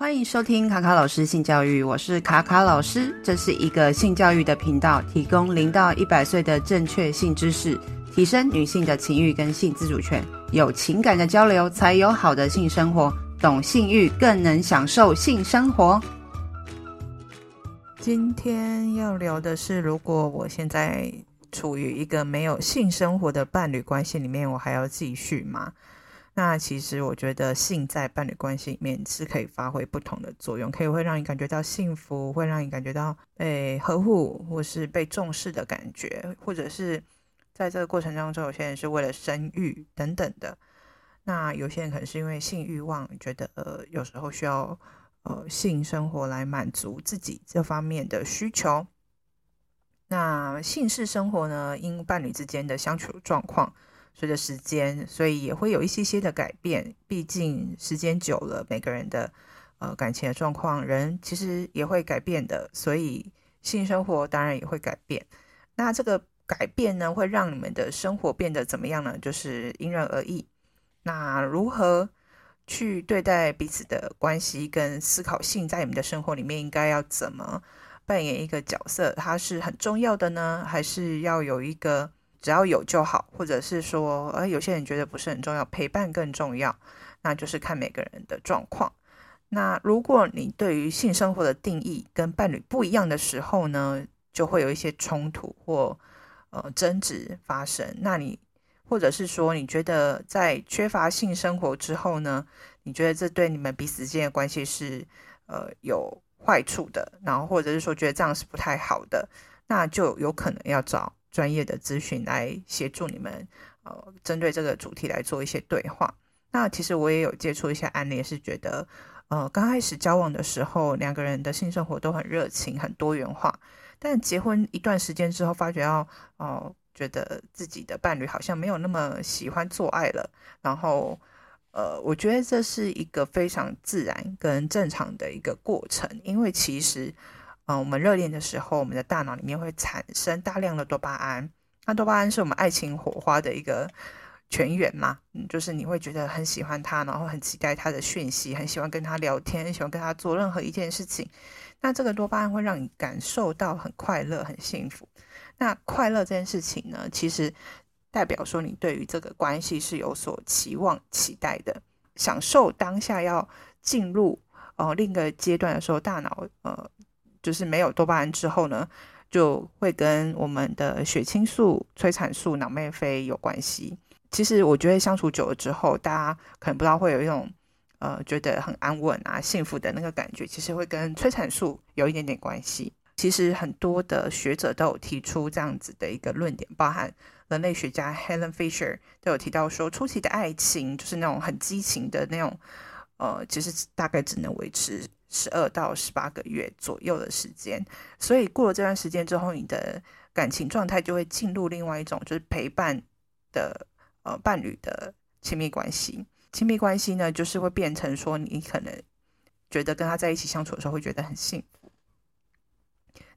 欢迎收听卡卡老师性教育，我是卡卡老师，这是一个性教育的频道，提供零到一百岁的正确性知识，提升女性的情欲跟性自主权，有情感的交流才有好的性生活，懂性欲更能享受性生活。今天要聊的是，如果我现在处于一个没有性生活的伴侣关系里面，我还要继续吗？那其实我觉得性在伴侣关系里面是可以发挥不同的作用，可以会让你感觉到幸福，会让你感觉到被呵护或是被重视的感觉，或者是在这个过程当中，有些人是为了生育等等的。那有些人可能是因为性欲望，觉得呃有时候需要呃性生活来满足自己这方面的需求。那性事生活呢，因伴侣之间的相处状况。随着时间，所以也会有一些些的改变。毕竟时间久了，每个人的呃感情的状况，人其实也会改变的。所以性生活当然也会改变。那这个改变呢，会让你们的生活变得怎么样呢？就是因人而异。那如何去对待彼此的关系，跟思考性在你们的生活里面应该要怎么扮演一个角色？它是很重要的呢，还是要有一个？只要有就好，或者是说，呃，有些人觉得不是很重要，陪伴更重要，那就是看每个人的状况。那如果你对于性生活的定义跟伴侣不一样的时候呢，就会有一些冲突或呃争执发生。那你或者是说，你觉得在缺乏性生活之后呢，你觉得这对你们彼此之间的关系是呃有坏处的，然后或者是说觉得这样是不太好的，那就有可能要找。专业的咨询来协助你们，呃，针对这个主题来做一些对话。那其实我也有接触一些案例，是觉得，呃，刚开始交往的时候，两个人的性生活都很热情、很多元化。但结婚一段时间之后，发觉到，哦、觉得自己的伴侣好像没有那么喜欢做爱了。然后，呃，我觉得这是一个非常自然跟正常的一个过程，因为其实。嗯，我们热恋的时候，我们的大脑里面会产生大量的多巴胺。那多巴胺是我们爱情火花的一个泉源嘛？嗯，就是你会觉得很喜欢他，然后很期待他的讯息，很喜欢跟他聊天，很喜欢跟他做任何一件事情。那这个多巴胺会让你感受到很快乐、很幸福。那快乐这件事情呢，其实代表说你对于这个关系是有所期望、期待的，享受当下要进入呃另一个阶段的时候，大脑呃。就是没有多巴胺之后呢，就会跟我们的血清素、催产素、脑内啡有关系。其实我觉得相处久了之后，大家可能不知道会有一种呃觉得很安稳啊、幸福的那个感觉，其实会跟催产素有一点点关系。其实很多的学者都有提出这样子的一个论点，包含人类学家 Helen Fisher 都有提到说，初期的爱情就是那种很激情的那种，呃，其实大概只能维持。十二到十八个月左右的时间，所以过了这段时间之后，你的感情状态就会进入另外一种，就是陪伴的呃伴侣的亲密关系。亲密关系呢，就是会变成说，你可能觉得跟他在一起相处的时候，会觉得很幸福。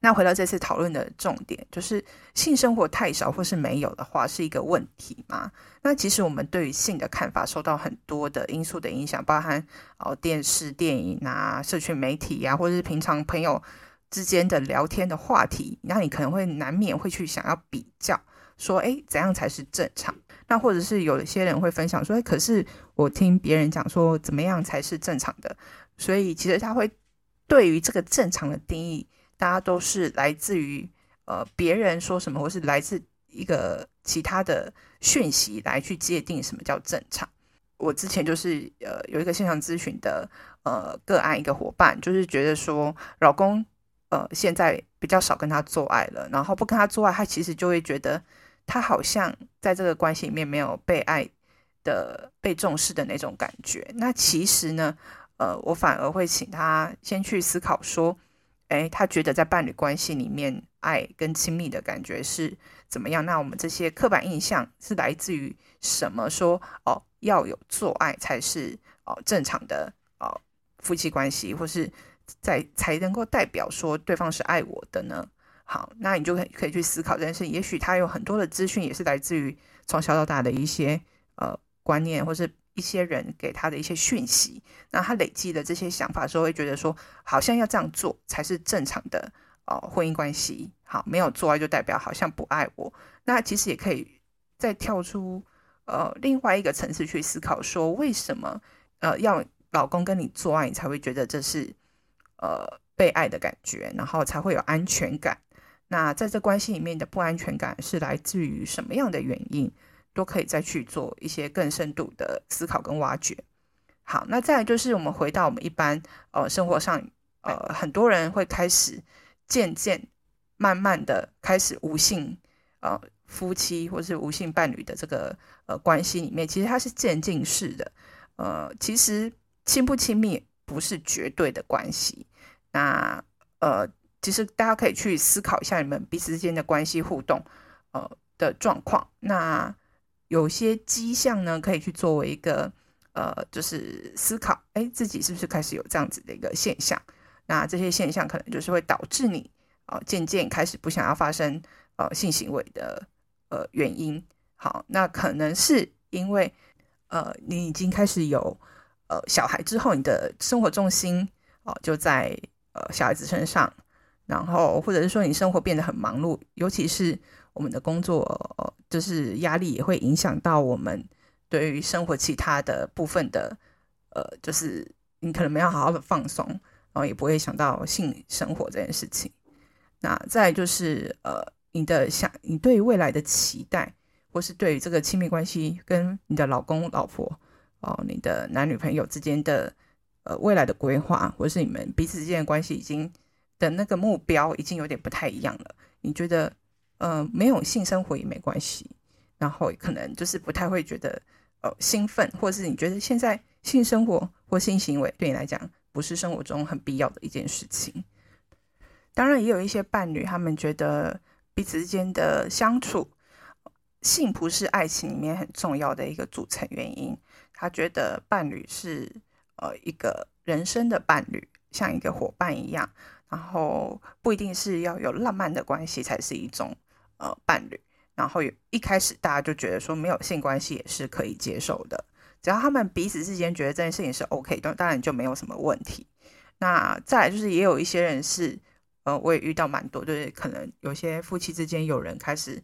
那回到这次讨论的重点，就是性生活太少或是没有的话，是一个问题吗？那其实我们对于性的看法受到很多的因素的影响，包含哦电视、电影啊、社群媒体、啊，或者是平常朋友之间的聊天的话题。那你可能会难免会去想要比较，说哎，怎样才是正常？那或者是有一些人会分享说，哎，可是我听别人讲说怎么样才是正常的？所以其实他会对于这个正常的定义。大家都是来自于呃别人说什么，或是来自一个其他的讯息来去界定什么叫正常。我之前就是呃有一个线上咨询的呃个案，一个伙伴就是觉得说老公呃现在比较少跟他做爱了，然后不跟他做爱，他其实就会觉得他好像在这个关系里面没有被爱的、被重视的那种感觉。那其实呢，呃我反而会请他先去思考说。诶，他觉得在伴侣关系里面，爱跟亲密的感觉是怎么样？那我们这些刻板印象是来自于什么说？哦，要有做爱才是哦正常的哦夫妻关系，或是在才能够代表说对方是爱我的呢？好，那你就可以可以去思考这件事。也许他有很多的资讯，也是来自于从小到大的一些呃观念，或是一些人给他的一些讯息，那他累积的这些想法时候，会觉得说，好像要这样做才是正常的哦，婚姻关系好，没有做爱就代表好像不爱我。那其实也可以再跳出呃另外一个层次去思考，说为什么呃要老公跟你做爱，你才会觉得这是呃被爱的感觉，然后才会有安全感。那在这关系里面的不安全感是来自于什么样的原因？都可以再去做一些更深度的思考跟挖掘。好，那再就是我们回到我们一般呃生活上，呃很多人会开始渐渐慢慢的开始无性呃夫妻或是无性伴侣的这个呃关系里面，其实它是渐进式的。呃，其实亲不亲密不是绝对的关系。那呃。其实大家可以去思考一下你们彼此之间的关系互动，呃的状况。那有些迹象呢，可以去作为一个呃，就是思考，哎，自己是不是开始有这样子的一个现象？那这些现象可能就是会导致你啊、呃，渐渐开始不想要发生呃性行为的呃原因。好，那可能是因为呃，你已经开始有呃小孩之后，你的生活重心哦、就在呃小孩子身上。然后，或者是说你生活变得很忙碌，尤其是我们的工作，就是压力也会影响到我们对于生活其他的部分的，呃，就是你可能没有好好的放松，然后也不会想到性生活这件事情。那再就是，呃，你的想，你对于未来的期待，或是对于这个亲密关系跟你的老公、老婆，哦、你的男女朋友之间的，呃，未来的规划，或是你们彼此之间的关系已经。的那个目标已经有点不太一样了。你觉得，呃，没有性生活也没关系，然后可能就是不太会觉得，呃，兴奋，或者是你觉得现在性生活或性行为对你来讲不是生活中很必要的一件事情。当然，也有一些伴侣，他们觉得彼此之间的相处，性不是爱情里面很重要的一个组成原因。他觉得伴侣是呃一个人生的伴侣，像一个伙伴一样。然后不一定是要有浪漫的关系才是一种呃伴侣，然后有一开始大家就觉得说没有性关系也是可以接受的，只要他们彼此之间觉得这件事情是 OK，当当然就没有什么问题。那再来就是也有一些人是呃我也遇到蛮多，就是可能有些夫妻之间有人开始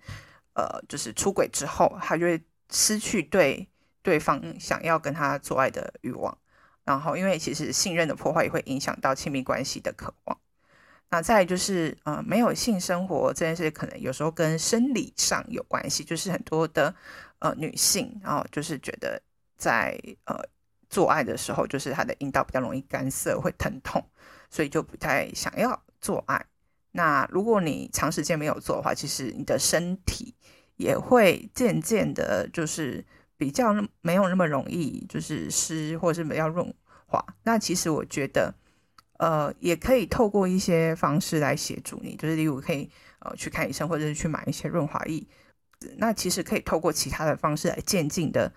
呃就是出轨之后，他就会失去对对方想要跟他做爱的欲望，然后因为其实信任的破坏也会影响到亲密关系的渴望。那再就是，呃，没有性生活这件事，可能有时候跟生理上有关系，就是很多的呃女性，啊就是觉得在呃做爱的时候，就是她的阴道比较容易干涩，会疼痛，所以就不太想要做爱。那如果你长时间没有做的话，其实你的身体也会渐渐的，就是比较没有那么容易，就是湿或者是比较润滑。那其实我觉得。呃，也可以透过一些方式来协助你，就是例如可以呃去看医生，或者是去买一些润滑液。那其实可以透过其他的方式来渐进的，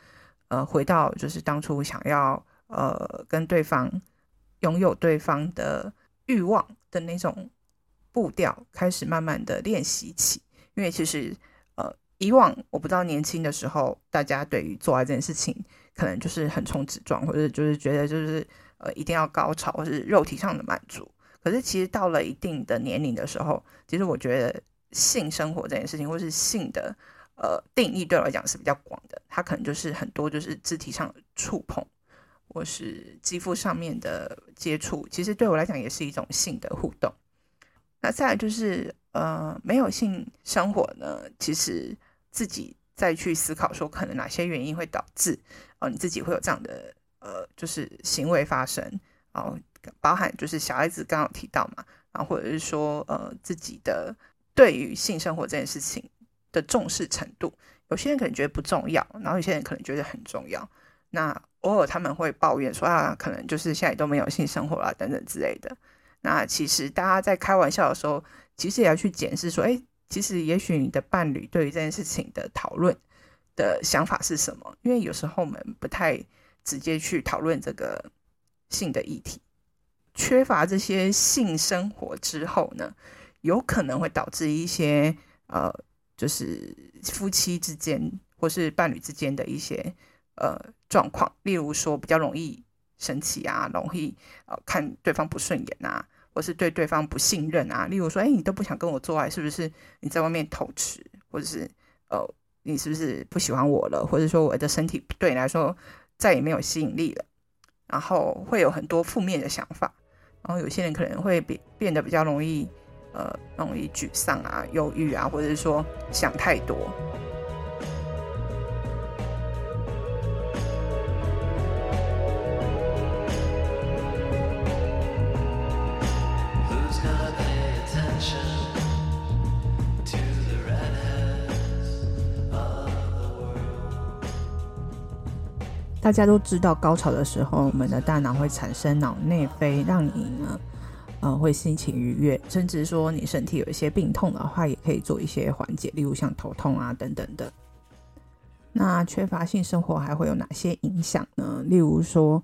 呃，回到就是当初想要呃跟对方拥有对方的欲望的那种步调，开始慢慢的练习起。因为其实呃以往我不知道年轻的时候，大家对于做爱这件事情，可能就是横冲直撞，或者就是觉得就是。呃，一定要高潮或是肉体上的满足。可是其实到了一定的年龄的时候，其实我觉得性生活这件事情，或是性的呃定义，对我来讲是比较广的。它可能就是很多就是肢体上的触碰，或是肌肤上面的接触，其实对我来讲也是一种性的互动。那再来就是呃，没有性生活呢，其实自己再去思考说，可能哪些原因会导致哦、你自己会有这样的。呃，就是行为发生，然后包含就是小孩子刚刚提到嘛，然后或者是说呃自己的对于性生活这件事情的重视程度，有些人可能觉得不重要，然后有些人可能觉得很重要。那偶尔他们会抱怨说啊，可能就是现在都没有性生活啦等等之类的。那其实大家在开玩笑的时候，其实也要去检视说，哎，其实也许你的伴侣对于这件事情的讨论的想法是什么？因为有时候我们不太。直接去讨论这个性的议题，缺乏这些性生活之后呢，有可能会导致一些呃，就是夫妻之间或是伴侣之间的一些呃状况，例如说比较容易生气啊，容易呃看对方不顺眼啊，或是对对方不信任啊。例如说，哎，你都不想跟我做爱，是不是你在外面偷吃，或者是呃你是不是不喜欢我了，或者说我的身体对你来说再也没有吸引力了，然后会有很多负面的想法，然后有些人可能会变变得比较容易呃容易沮丧啊、忧郁啊，或者是说想太多。大家都知道，高潮的时候，我们的大脑会产生脑内啡，让你呢，呃，会心情愉悦，甚至说你身体有一些病痛的话，也可以做一些缓解，例如像头痛啊等等的。那缺乏性生活还会有哪些影响呢？例如说，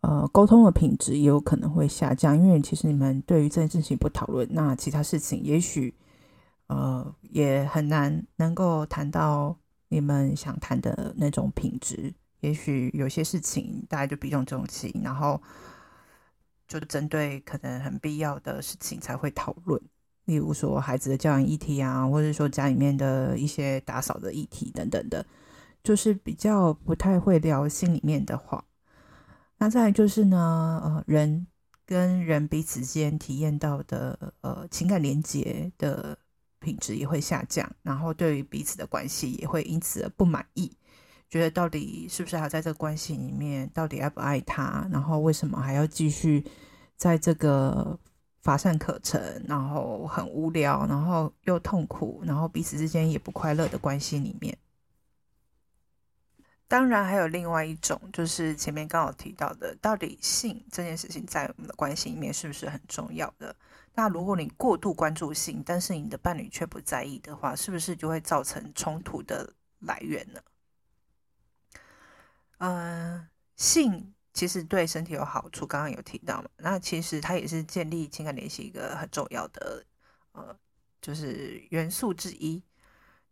呃，沟通的品质也有可能会下降，因为其实你们对于这件事情不讨论，那其他事情也许，呃，也很难能够谈到你们想谈的那种品质。也许有些事情大家就避重就轻，然后就针对可能很必要的事情才会讨论，例如说孩子的教养议题啊，或者说家里面的一些打扫的议题等等的，就是比较不太会聊心里面的话。那再来就是呢，呃，人跟人彼此间体验到的呃情感连接的品质也会下降，然后对于彼此的关系也会因此而不满意。觉得到底是不是还在这个关系里面？到底爱不爱他？然后为什么还要继续在这个乏善可陈，然后很无聊，然后又痛苦，然后彼此之间也不快乐的关系里面？当然，还有另外一种，就是前面刚好提到的，到底性这件事情在我们的关系里面是不是很重要的？那如果你过度关注性，但是你的伴侣却不在意的话，是不是就会造成冲突的来源呢？嗯，性其实对身体有好处，刚刚有提到嘛。那其实它也是建立情感联系一个很重要的，呃，就是元素之一。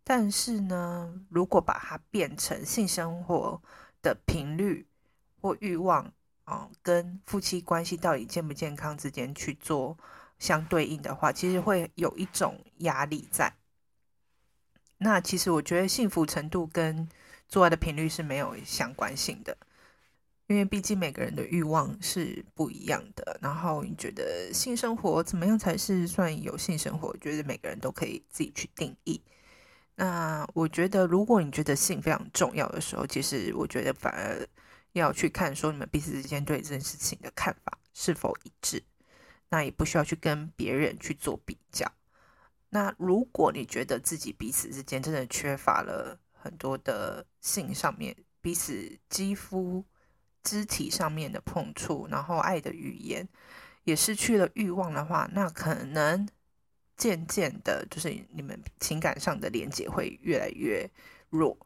但是呢，如果把它变成性生活的频率或欲望啊，跟夫妻关系到底健不健康之间去做相对应的话，其实会有一种压力在。那其实我觉得幸福程度跟做爱的频率是没有相关性的，因为毕竟每个人的欲望是不一样的。然后你觉得性生活怎么样才是算有性生活？我觉得每个人都可以自己去定义。那我觉得，如果你觉得性非常重要的时候，其实我觉得反而要去看说你们彼此之间对这件事情的看法是否一致。那也不需要去跟别人去做比较。那如果你觉得自己彼此之间真的缺乏了，很多的性上面，彼此肌肤、肢体上面的碰触，然后爱的语言也失去了欲望的话，那可能渐渐的，就是你们情感上的连接会越来越弱。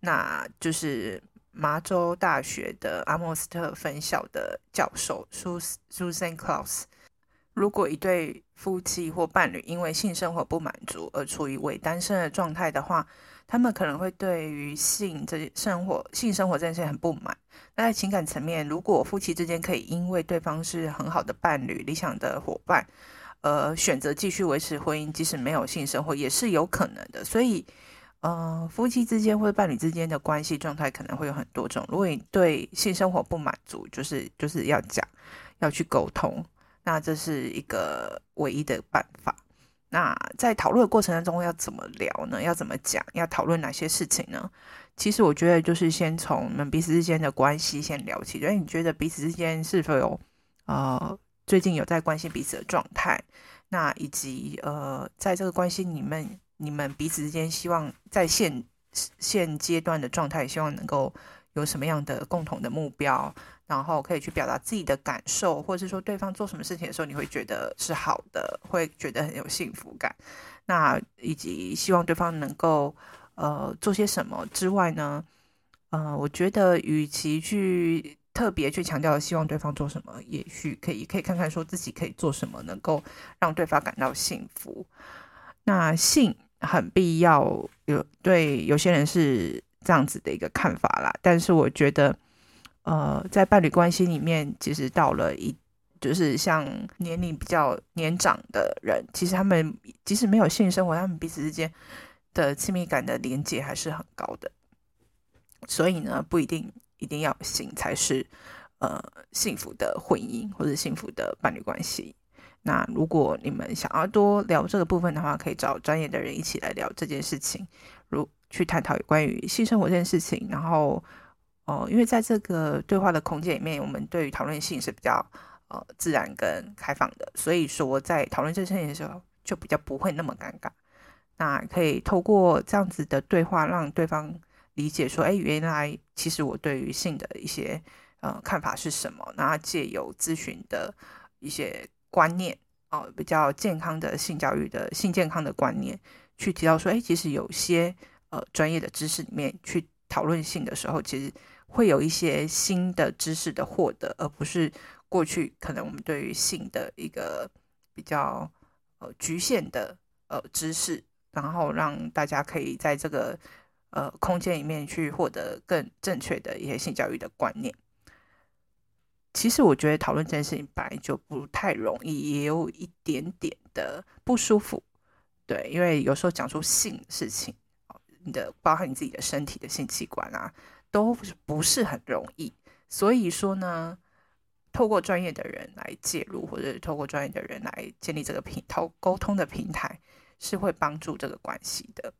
那就是麻州大学的阿莫斯特分校的教授苏 Susan Claus 如果一对夫妻或伴侣因为性生活不满足而处于伪单身的状态的话，他们可能会对于性这生活、性生活这件事很不满。那在情感层面，如果夫妻之间可以因为对方是很好的伴侣、理想的伙伴，呃，选择继续维持婚姻，即使没有性生活，也是有可能的。所以，呃，夫妻之间或者伴侣之间的关系状态可能会有很多种。如果你对性生活不满足，就是就是要讲，要去沟通，那这是一个唯一的办法。那在讨论的过程当中要怎么聊呢？要怎么讲？要讨论哪些事情呢？其实我觉得就是先从你们彼此之间的关系先聊起。哎，你觉得彼此之间是否有呃最近有在关心彼此的状态？那以及呃在这个关系你们，你们彼此之间希望在现现阶段的状态，希望能够有什么样的共同的目标？然后可以去表达自己的感受，或者是说对方做什么事情的时候，你会觉得是好的，会觉得很有幸福感。那以及希望对方能够呃做些什么之外呢？呃，我觉得与其去特别去强调希望对方做什么，也许可以可以看看说自己可以做什么，能够让对方感到幸福。那性很必要，有对有些人是这样子的一个看法啦。但是我觉得，呃，在伴侣关系里面，其实到了一就是像年龄比较年长的人，其实他们即使没有性生活，他们彼此之间的亲密感的连接还是很高的。所以呢，不一定一定要性才是呃幸福的婚姻或者幸福的伴侣关系。那如果你们想要多聊这个部分的话，可以找专业的人一起来聊这件事情，如去探讨有关于性生活这件事情。然后哦、因为在这个对话的空间里面，我们对于讨论性是比较呃自然跟开放的，所以说在讨论这些事情的时候，就比较不会那么尴尬。那可以透过这样子的对话，让对方。理解说，哎，原来其实我对于性的一些呃看法是什么？那借由咨询的一些观念哦、比较健康的性教育的性健康的观念，去提到说，哎，其实有些呃专业的知识里面去讨论性的时候，其实会有一些新的知识的获得，而不是过去可能我们对于性的一个比较呃局限的呃知识，然后让大家可以在这个。呃，空间里面去获得更正确的一些性教育的观念。其实我觉得讨论这件事情本来就不太容易，也有一点点的不舒服。对，因为有时候讲出性事情，你的包含你自己的身体的性器官啊，都不是很容易。所以说呢，透过专业的人来介入，或者透过专业的人来建立这个平沟沟通的平台，是会帮助这个关系的。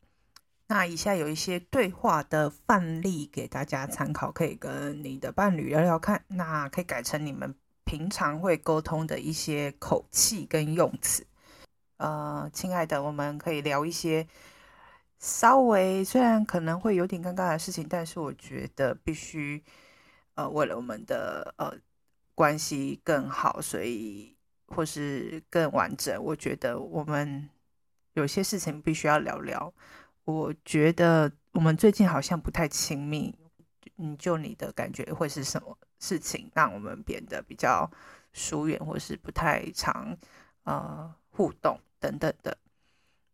那以下有一些对话的范例给大家参考，可以跟你的伴侣聊聊看。那可以改成你们平常会沟通的一些口气跟用词。呃，亲爱的，我们可以聊一些稍微虽然可能会有点尴尬的事情，但是我觉得必须呃为了我们的呃关系更好，所以或是更完整，我觉得我们有些事情必须要聊聊。我觉得我们最近好像不太亲密，你，就你的感觉会是什么事情让我们变得比较疏远，或是不太常呃互动等等的？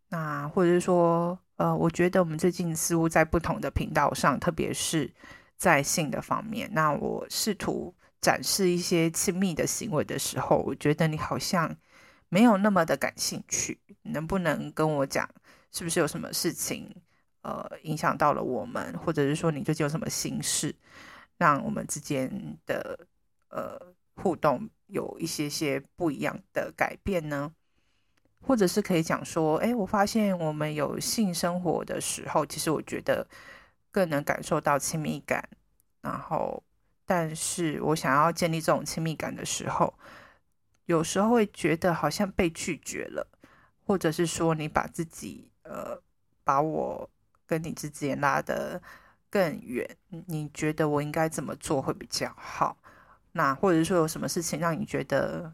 那或者是说，呃，我觉得我们最近似乎在不同的频道上，特别是在性的方面，那我试图展示一些亲密的行为的时候，我觉得你好像没有那么的感兴趣，能不能跟我讲？是不是有什么事情，呃，影响到了我们，或者是说你最近有什么心事，让我们之间的呃互动有一些些不一样的改变呢？或者是可以讲说，哎，我发现我们有性生活的时候，其实我觉得更能感受到亲密感。然后，但是我想要建立这种亲密感的时候，有时候会觉得好像被拒绝了，或者是说你把自己。呃，把我跟你之间拉得更远，你觉得我应该怎么做会比较好？那或者说有什么事情让你觉得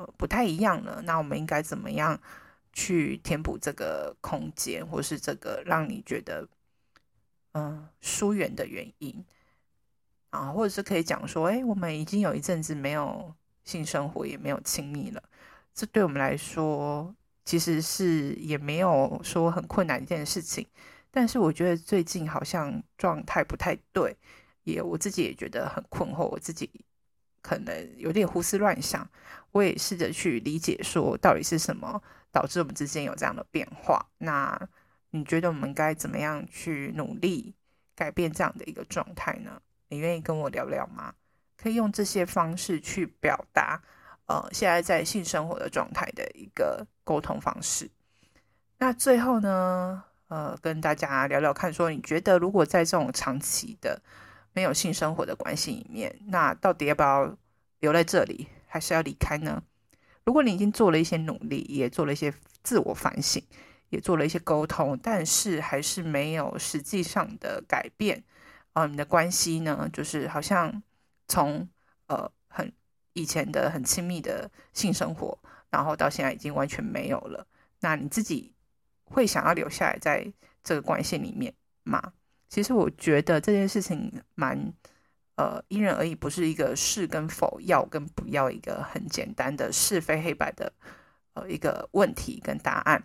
呃不太一样了？那我们应该怎么样去填补这个空间，或是这个让你觉得嗯、疏远的原因啊？或者是可以讲说，哎，我们已经有一阵子没有性生活，也没有亲密了，这对我们来说。其实是也没有说很困难一件事情，但是我觉得最近好像状态不太对，也我自己也觉得很困惑，我自己可能有点胡思乱想，我也试着去理解说到底是什么导致我们之间有这样的变化。那你觉得我们该怎么样去努力改变这样的一个状态呢？你愿意跟我聊聊吗？可以用这些方式去表达。呃，现在在性生活的状态的一个沟通方式。那最后呢，呃，跟大家聊聊看，说你觉得如果在这种长期的没有性生活的关系里面，那到底要不要留在这里，还是要离开呢？如果你已经做了一些努力，也做了一些自我反省，也做了一些沟通，但是还是没有实际上的改变，啊、你的关系呢，就是好像从呃很。以前的很亲密的性生活，然后到现在已经完全没有了。那你自己会想要留下来在这个关系里面吗？其实我觉得这件事情蛮呃因人而异，不是一个是跟否、要跟不要一个很简单的是非黑白的呃一个问题跟答案。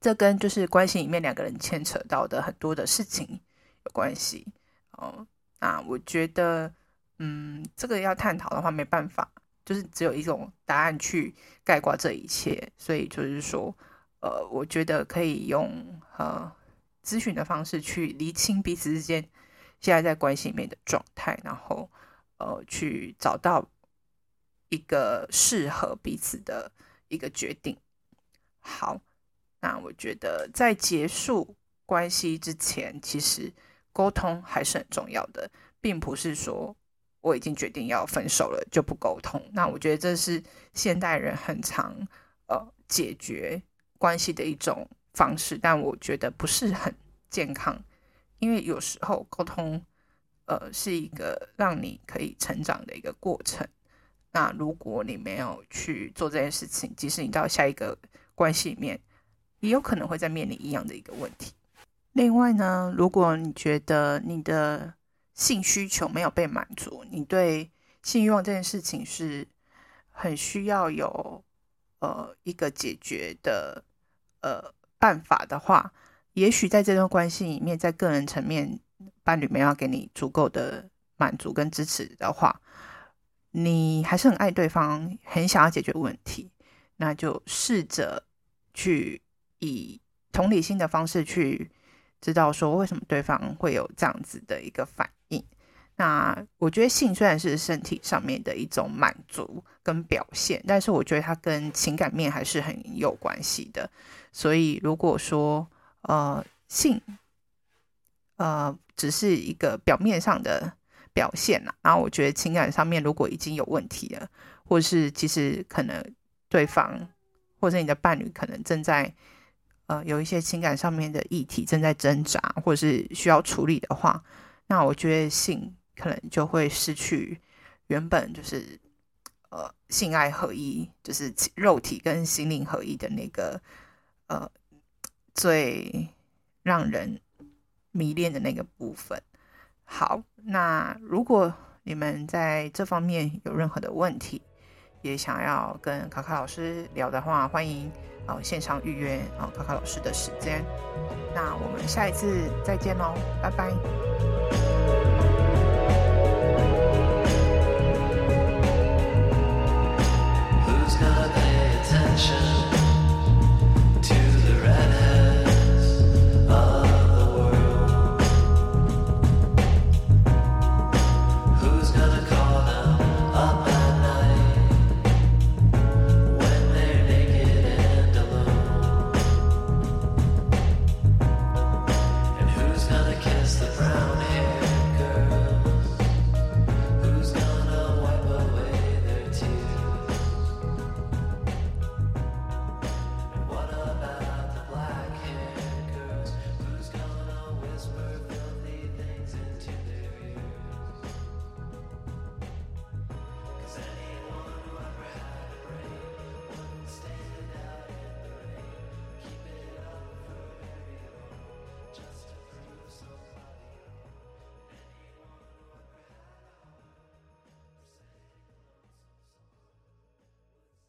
这跟就是关系里面两个人牵扯到的很多的事情有关系哦。那我觉得，嗯，这个要探讨的话，没办法，就是只有一种答案去概括这一切。所以就是说，呃，我觉得可以用呃咨询的方式去厘清彼此之间现在在关系里面的状态，然后呃去找到一个适合彼此的一个决定。好，那我觉得在结束关系之前，其实沟通还是很重要的，并不是说我已经决定要分手了就不沟通。那我觉得这是现代人很常呃解决关系的一种方式，但我觉得不是很健康，因为有时候沟通呃是一个让你可以成长的一个过程。那如果你没有去做这件事情，即使你到下一个。关系里面也有可能会再面临一样的一个问题。另外呢，如果你觉得你的性需求没有被满足，你对性欲望这件事情是很需要有呃一个解决的呃办法的话，也许在这段关系里面，在个人层面，伴侣没有给你足够的满足跟支持的话，你还是很爱对方，很想要解决问题，那就试着。去以同理心的方式去知道说为什么对方会有这样子的一个反。那我觉得性虽然是身体上面的一种满足跟表现，但是我觉得它跟情感面还是很有关系的。所以如果说呃性呃只是一个表面上的表现呐，然后我觉得情感上面如果已经有问题了，或是其实可能对方。或者你的伴侣可能正在呃有一些情感上面的议题正在挣扎，或者是需要处理的话，那我觉得性可能就会失去原本就是呃性爱合一，就是肉体跟心灵合一的那个呃最让人迷恋的那个部分。好，那如果你们在这方面有任何的问题，也想要跟卡卡老师聊的话，欢迎啊、呃、线上预约啊、卡卡老师的时间。那我们下一次再见喽，拜拜。